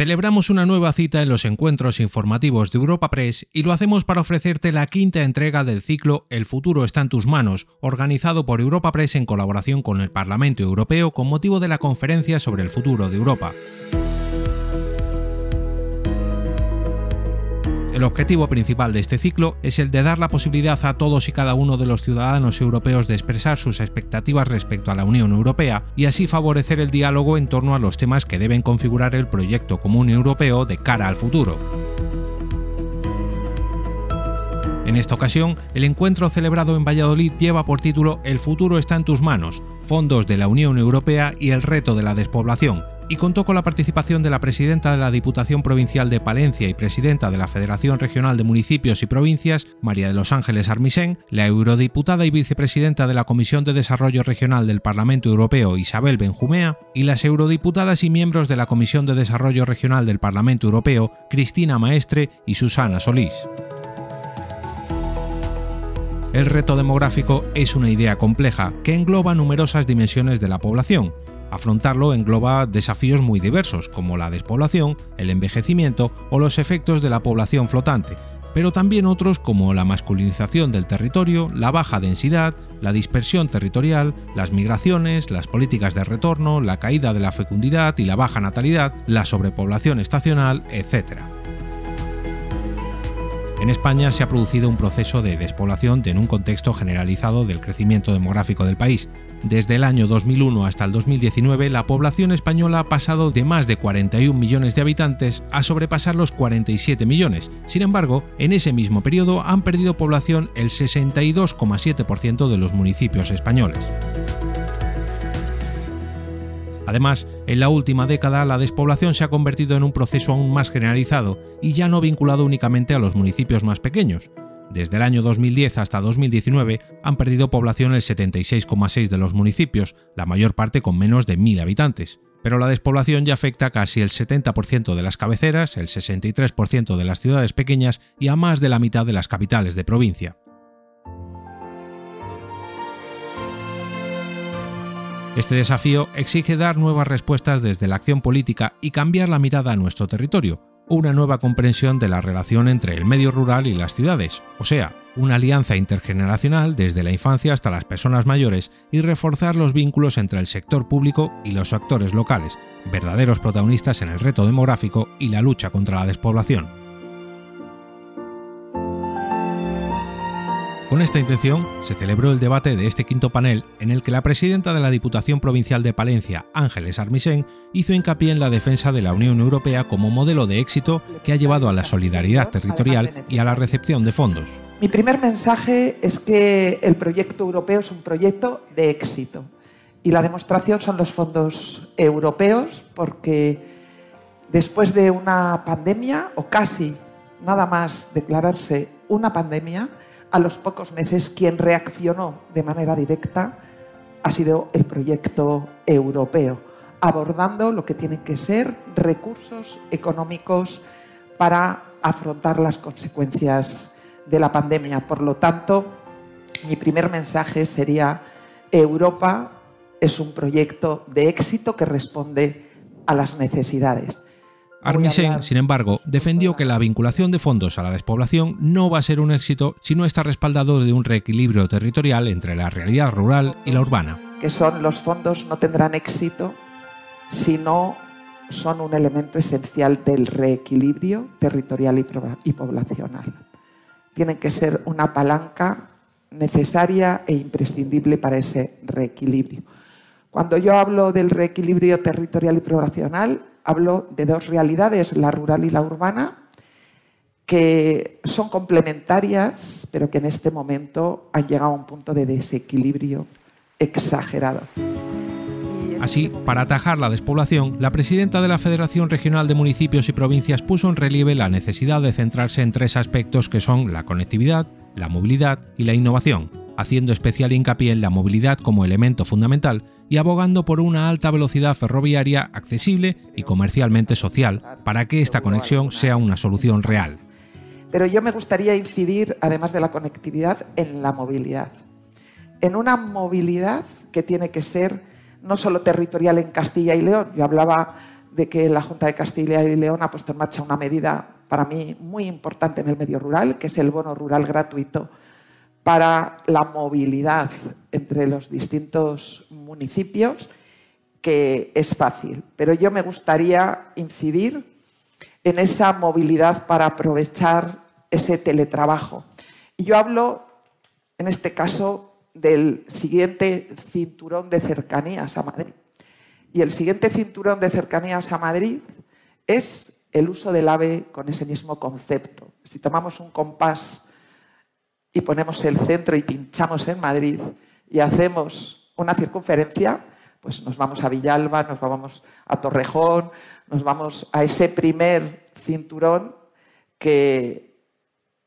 Celebramos una nueva cita en los encuentros informativos de Europa Press y lo hacemos para ofrecerte la quinta entrega del ciclo El futuro está en tus manos, organizado por Europa Press en colaboración con el Parlamento Europeo con motivo de la conferencia sobre el futuro de Europa. El objetivo principal de este ciclo es el de dar la posibilidad a todos y cada uno de los ciudadanos europeos de expresar sus expectativas respecto a la Unión Europea y así favorecer el diálogo en torno a los temas que deben configurar el proyecto común europeo de cara al futuro. En esta ocasión, el encuentro celebrado en Valladolid lleva por título El futuro está en tus manos, fondos de la Unión Europea y el reto de la despoblación, y contó con la participación de la presidenta de la Diputación Provincial de Palencia y presidenta de la Federación Regional de Municipios y Provincias, María de los Ángeles Armisen, la eurodiputada y vicepresidenta de la Comisión de Desarrollo Regional del Parlamento Europeo, Isabel Benjumea, y las eurodiputadas y miembros de la Comisión de Desarrollo Regional del Parlamento Europeo, Cristina Maestre y Susana Solís. El reto demográfico es una idea compleja que engloba numerosas dimensiones de la población, Afrontarlo engloba desafíos muy diversos, como la despoblación, el envejecimiento o los efectos de la población flotante, pero también otros como la masculinización del territorio, la baja densidad, la dispersión territorial, las migraciones, las políticas de retorno, la caída de la fecundidad y la baja natalidad, la sobrepoblación estacional, etc. En España se ha producido un proceso de despoblación en un contexto generalizado del crecimiento demográfico del país, desde el año 2001 hasta el 2019, la población española ha pasado de más de 41 millones de habitantes a sobrepasar los 47 millones. Sin embargo, en ese mismo periodo han perdido población el 62,7% de los municipios españoles. Además, en la última década la despoblación se ha convertido en un proceso aún más generalizado y ya no vinculado únicamente a los municipios más pequeños. Desde el año 2010 hasta 2019 han perdido población el 76,6 de los municipios, la mayor parte con menos de 1.000 habitantes. Pero la despoblación ya afecta casi el 70% de las cabeceras, el 63% de las ciudades pequeñas y a más de la mitad de las capitales de provincia. Este desafío exige dar nuevas respuestas desde la acción política y cambiar la mirada a nuestro territorio, una nueva comprensión de la relación entre el medio rural y las ciudades, o sea, una alianza intergeneracional desde la infancia hasta las personas mayores y reforzar los vínculos entre el sector público y los actores locales, verdaderos protagonistas en el reto demográfico y la lucha contra la despoblación. Con esta intención, se celebró el debate de este quinto panel en el que la presidenta de la Diputación Provincial de Palencia, Ángeles Armisen, hizo hincapié en la defensa de la Unión Europea como modelo de éxito que ha llevado a la solidaridad territorial y a la recepción de fondos. Mi primer mensaje es que el proyecto europeo es un proyecto de éxito y la demostración son los fondos europeos porque después de una pandemia o casi nada más declararse una pandemia, a los pocos meses quien reaccionó de manera directa ha sido el proyecto europeo, abordando lo que tienen que ser recursos económicos para afrontar las consecuencias de la pandemia. Por lo tanto, mi primer mensaje sería, Europa es un proyecto de éxito que responde a las necesidades. Armisen, sin embargo, defendió que la vinculación de fondos a la despoblación no va a ser un éxito si no está respaldado de un reequilibrio territorial entre la realidad rural y la urbana. Que son los fondos no tendrán éxito si no son un elemento esencial del reequilibrio territorial y poblacional. Tienen que ser una palanca necesaria e imprescindible para ese reequilibrio. Cuando yo hablo del reequilibrio territorial y poblacional, hablo de dos realidades, la rural y la urbana, que son complementarias, pero que en este momento han llegado a un punto de desequilibrio exagerado. Así, para atajar la despoblación, la presidenta de la Federación Regional de Municipios y Provincias puso en relieve la necesidad de centrarse en tres aspectos que son la conectividad, la movilidad y la innovación, haciendo especial hincapié en la movilidad como elemento fundamental y abogando por una alta velocidad ferroviaria accesible y comercialmente social para que esta conexión sea una solución real. Pero yo me gustaría incidir, además de la conectividad, en la movilidad. En una movilidad que tiene que ser no solo territorial en Castilla y León. Yo hablaba de que la Junta de Castilla y León ha puesto en marcha una medida para mí muy importante en el medio rural, que es el bono rural gratuito para la movilidad entre los distintos municipios, que es fácil. Pero yo me gustaría incidir en esa movilidad para aprovechar ese teletrabajo. Y yo hablo, en este caso, del siguiente cinturón de cercanías a Madrid. Y el siguiente cinturón de cercanías a Madrid es el uso del AVE con ese mismo concepto. Si tomamos un compás y ponemos el centro y pinchamos en Madrid y hacemos una circunferencia, pues nos vamos a Villalba, nos vamos a Torrejón, nos vamos a ese primer cinturón que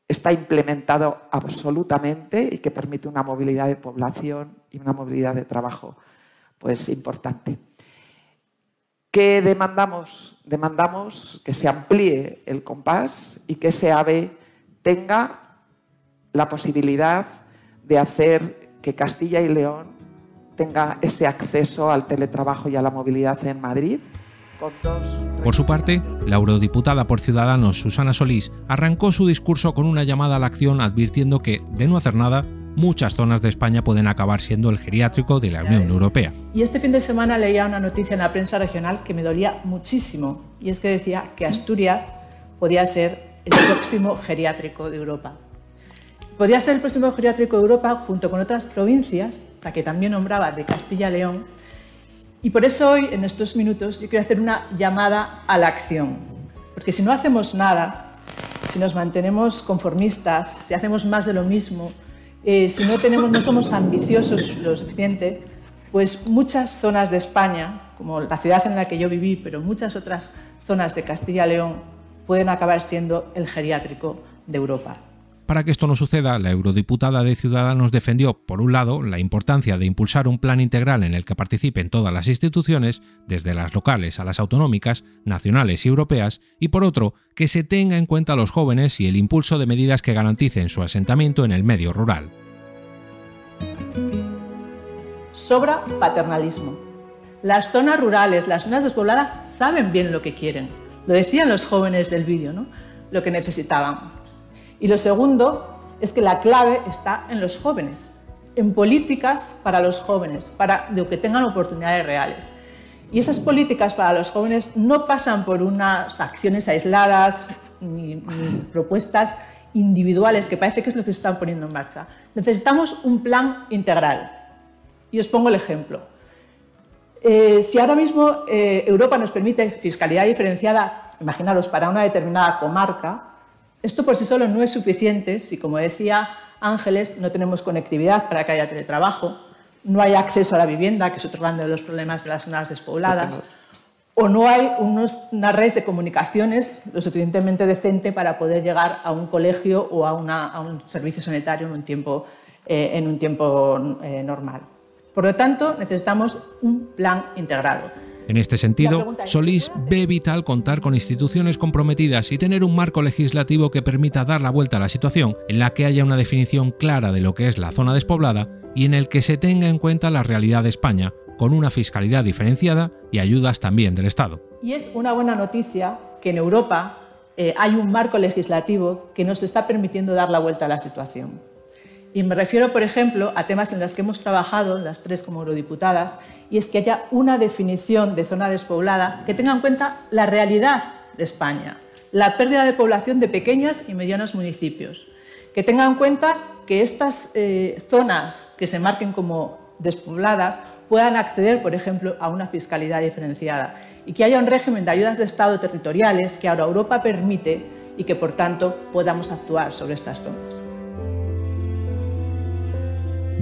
está implementado absolutamente y que permite una movilidad de población y una movilidad de trabajo pues importante. ¿Qué demandamos? Demandamos que se amplíe el compás y que ese AVE tenga la posibilidad de hacer que Castilla y León tenga ese acceso al teletrabajo y a la movilidad en Madrid por su parte, la eurodiputada por Ciudadanos Susana Solís arrancó su discurso con una llamada a la acción advirtiendo que, de no hacer nada, muchas zonas de España pueden acabar siendo el geriátrico de la Unión Europea. Y este fin de semana leía una noticia en la prensa regional que me dolía muchísimo, y es que decía que Asturias podía ser el próximo geriátrico de Europa. Podría ser el próximo geriátrico de Europa junto con otras provincias, la que también nombraba de Castilla-León, y por eso hoy, en estos minutos, yo quiero hacer una llamada a la acción. Porque si no hacemos nada, si nos mantenemos conformistas, si hacemos más de lo mismo, eh, si no, tenemos, no somos ambiciosos lo suficiente, pues muchas zonas de España, como la ciudad en la que yo viví, pero muchas otras zonas de Castilla León, pueden acabar siendo el geriátrico de Europa. Para que esto no suceda, la eurodiputada de Ciudadanos defendió, por un lado, la importancia de impulsar un plan integral en el que participen todas las instituciones, desde las locales a las autonómicas, nacionales y europeas, y por otro, que se tenga en cuenta a los jóvenes y el impulso de medidas que garanticen su asentamiento en el medio rural. Sobra paternalismo. Las zonas rurales, las zonas despobladas saben bien lo que quieren. Lo decían los jóvenes del vídeo, ¿no? Lo que necesitaban y lo segundo es que la clave está en los jóvenes, en políticas para los jóvenes, para que tengan oportunidades reales. Y esas políticas para los jóvenes no pasan por unas acciones aisladas ni, propuestas individuales, que parece que es lo que se están poniendo en marcha. Necesitamos un plan integral. Y os pongo el ejemplo. Eh, si ahora mismo eh, Europa nos permite fiscalidad diferenciada, imaginaros, para una determinada comarca, esto por sí solo no es suficiente si, como decía Ángeles, no tenemos conectividad para que haya teletrabajo, no hay acceso a la vivienda, que es otro grande de los problemas de las zonas despobladas, o no hay una red de comunicaciones lo suficientemente decente para poder llegar a un colegio o a, un servicio sanitario en un tiempo, eh, en un tiempo eh, normal. Por lo tanto, necesitamos un plan integrado en este sentido, Solís ve vital contar con instituciones comprometidas y tener un marco legislativo que permita dar la vuelta a la situación, en la que haya una definición clara de lo que es la zona despoblada y en el que se tenga en cuenta la realidad de España, con una fiscalidad diferenciada y ayudas también del Estado. Y es una buena noticia que en Europa eh, hay un marco legislativo que nos está permitiendo dar la vuelta a la situación. Y me refiero, por ejemplo, a temas en los que hemos trabajado, las tres como eurodiputadas, y es que haya una definición de zona despoblada que tenga en cuenta la realidad de España, la pérdida de población de pequeños y medianos municipios, que tenga en cuenta que estas eh, zonas que se marquen como despobladas puedan acceder, por ejemplo, a una fiscalidad diferenciada y que haya un régimen de ayudas de Estado territoriales que ahora Europa permite y que, por tanto, podamos actuar sobre estas zonas.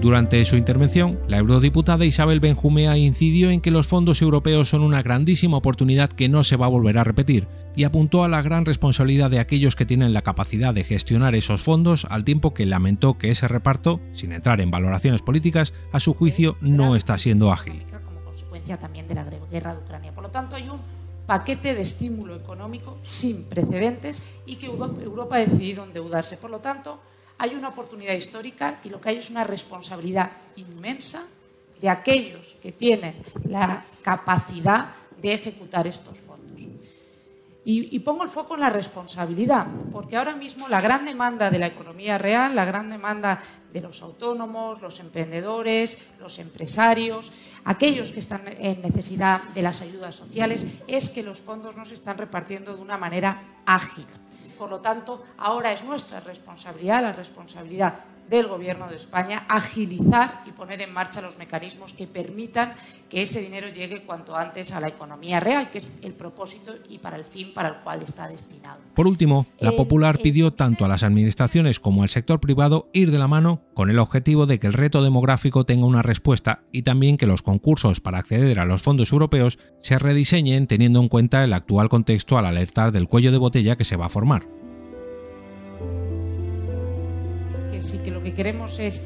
Durante su intervención, la eurodiputada Isabel Benjumea incidió en que los fondos europeos son una grandísima oportunidad que no se va a volver a repetir y apuntó a la gran responsabilidad de aquellos que tienen la capacidad de gestionar esos fondos al tiempo que lamentó que ese reparto, sin entrar en valoraciones políticas, a su juicio no está siendo ágil. Como consecuencia también de la guerra de Ucrania. Por lo tanto, hay un paquete de estímulo económico sin precedentes y que Europa ha decidido endeudarse. Por lo tanto, hay una oportunidad histórica y lo que hay es una responsabilidad inmensa de aquellos que tienen la capacidad de ejecutar estos fondos. Y, pongo el foco en la responsabilidad, porque ahora mismo la gran demanda de la economía real, la gran demanda de los autónomos, los emprendedores, los empresarios, aquellos que están en necesidad de las ayudas sociales, es que los fondos no se están repartiendo de una manera ágil. Por lo tanto, ahora es nuestra responsabilidad, la responsabilidad del Gobierno de España agilizar y poner en marcha los mecanismos que permitan que ese dinero llegue cuanto antes a la economía real, que es el propósito y para el fin para el cual está destinado. Por último, la Popular pidió tanto a las administraciones como al sector privado ir de la mano con el objetivo de que el reto demográfico tenga una respuesta y también que los concursos para acceder a los fondos europeos se rediseñen teniendo en cuenta el actual contexto al alertar del cuello de botella que se va a formar. sí que lo que queremos es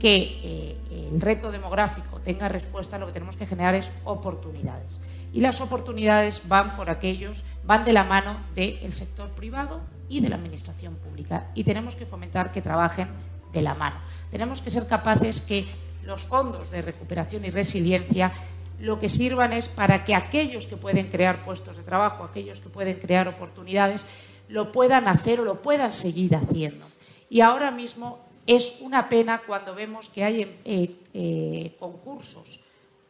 que eh, el reto demográfico tenga respuesta, lo que tenemos que generar es oportunidades. Y las oportunidades van por aquellos, van de la mano del sector privado y de la administración pública. Y tenemos que fomentar que trabajen de la mano. Tenemos que ser capaces que los fondos de recuperación y resiliencia lo que sirvan es para que aquellos que pueden crear puestos de trabajo, aquellos que pueden crear oportunidades, lo puedan hacer o lo puedan seguir haciendo. Y ahora mismo es una pena cuando vemos que hay eh, eh, concursos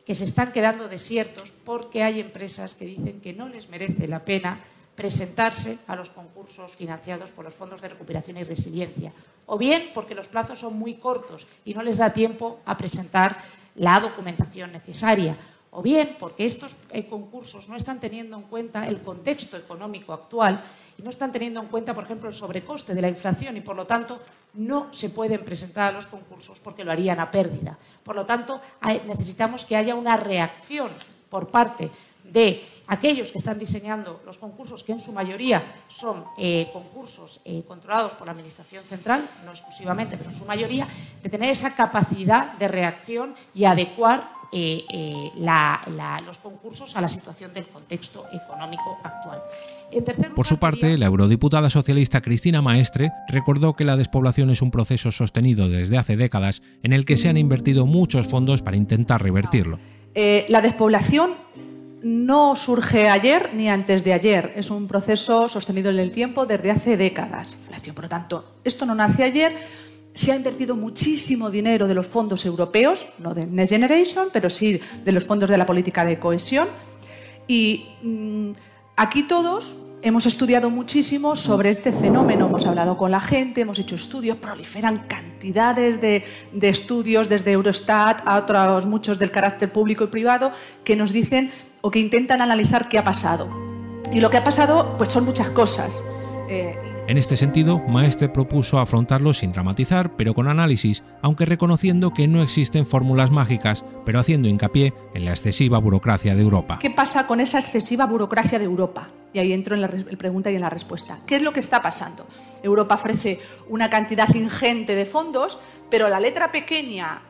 que se están quedando desiertos porque hay empresas que dicen que no les merece la pena presentarse a los concursos financiados por los fondos de recuperación y resiliencia, o bien porque los plazos son muy cortos y no les da tiempo a presentar la documentación necesaria, o bien porque estos eh, concursos no están teniendo en cuenta el contexto económico actual y no están teniendo en cuenta, por ejemplo, el sobrecoste de la inflación y, por lo tanto, no se pueden presentar a los concursos porque lo harían a pérdida. Por lo tanto, necesitamos que haya una reacción por parte de aquellos que están diseñando los concursos, que en su mayoría son eh, concursos eh, controlados por la Administración Central, no exclusivamente, pero en su mayoría, de tener esa capacidad de reacción y adecuar eh, eh, los concursos a la situación del contexto económico actual. Por su parte, la eurodiputada socialista Cristina Maestre recordó que la despoblación es un proceso sostenido desde hace décadas en el que se han invertido muchos fondos para intentar revertirlo. Eh, la despoblación no surge ayer ni antes de ayer, es un proceso sostenido en el tiempo desde hace décadas. Por lo tanto, esto no nace ayer, se ha invertido muchísimo dinero de los fondos europeos, no de Next Generation, pero sí de los fondos de la política de cohesión. Y mm, aquí todos hemos estudiado muchísimo sobre este fenómeno, hemos hablado con la gente, hemos hecho estudios, proliferan cantidades de, estudios desde Eurostat a otros muchos del carácter público y privado que nos dicen o que intentan analizar qué ha pasado. Y lo que ha pasado, pues son muchas cosas. Eh, en este sentido, Maestre propuso afrontarlo sin dramatizar, pero con análisis, aunque reconociendo que no existen fórmulas mágicas, pero haciendo hincapié en la excesiva burocracia de Europa. ¿Qué pasa con esa excesiva burocracia de Europa? Y ahí entro en la pregunta y en la respuesta. ¿Qué es lo que está pasando? Europa ofrece una cantidad ingente de fondos, pero la letra pequeña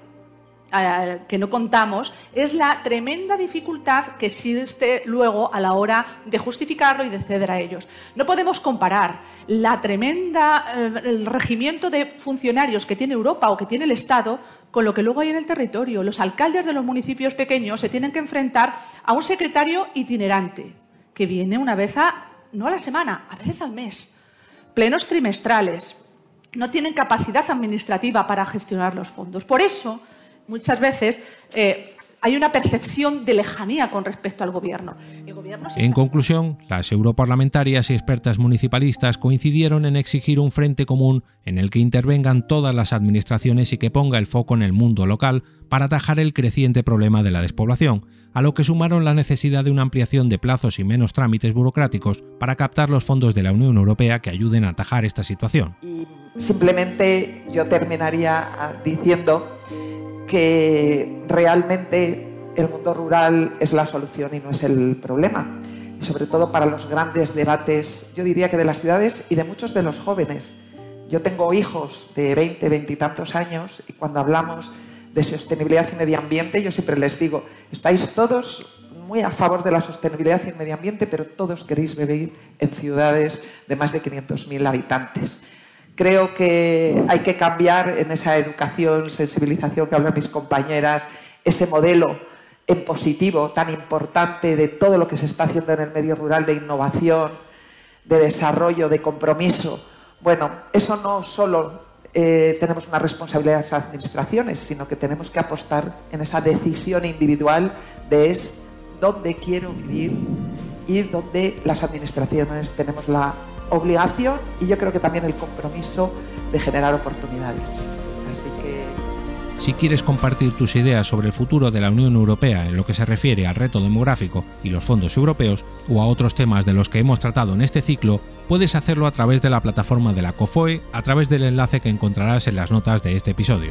que no contamos es la tremenda dificultad que existe luego a la hora de justificarlo y de ceder a ellos. No podemos comparar la tremenda eh, el regimiento de funcionarios que tiene Europa o que tiene el Estado con lo que luego hay en el territorio. Los alcaldes de los municipios pequeños se tienen que enfrentar a un secretario itinerante que viene una vez a no a la semana, a veces al mes. Plenos trimestrales. No tienen capacidad administrativa para gestionar los fondos. Por eso, muchas veces eh, hay una percepción de lejanía con respecto al gobierno. En conclusión, las europarlamentarias y expertas municipalistas coincidieron en exigir un frente común en el que intervengan todas las administraciones y que ponga el foco en el mundo local para atajar el creciente problema de la despoblación, a lo que sumaron la necesidad de una ampliación de plazos y menos trámites burocráticos para captar los fondos de la Unión Europea que ayuden a atajar esta situación. Y simplemente yo terminaría diciendo que realmente el mundo rural es la solución y no es el problema. Y sobre todo para los grandes debates, yo diría que de las ciudades y de muchos de los jóvenes. Yo tengo hijos de 20, 20 y tantos años y cuando hablamos de sostenibilidad y medio ambiente, yo siempre les digo, estáis todos muy a favor de la sostenibilidad y el medio ambiente, pero todos queréis vivir en ciudades de más de 500.000 habitantes. Creo que hay que cambiar en esa educación, sensibilización que hablan mis compañeras, ese modelo en positivo tan importante de todo lo que se está haciendo en el medio rural de innovación, de desarrollo, de compromiso. Bueno, eso no solo eh, tenemos una responsabilidad de las administraciones, sino que tenemos que apostar en esa decisión individual de es dónde quiero vivir y dónde las administraciones tenemos la obligación y yo creo que también el compromiso de generar oportunidades. Así que si quieres compartir tus ideas sobre el futuro de la Unión Europea en lo que se refiere al reto demográfico y los fondos europeos, o a otros temas de los que hemos tratado en este ciclo, puedes hacerlo a través de la plataforma de la COFOE a través del enlace que encontrarás en las notas de este episodio.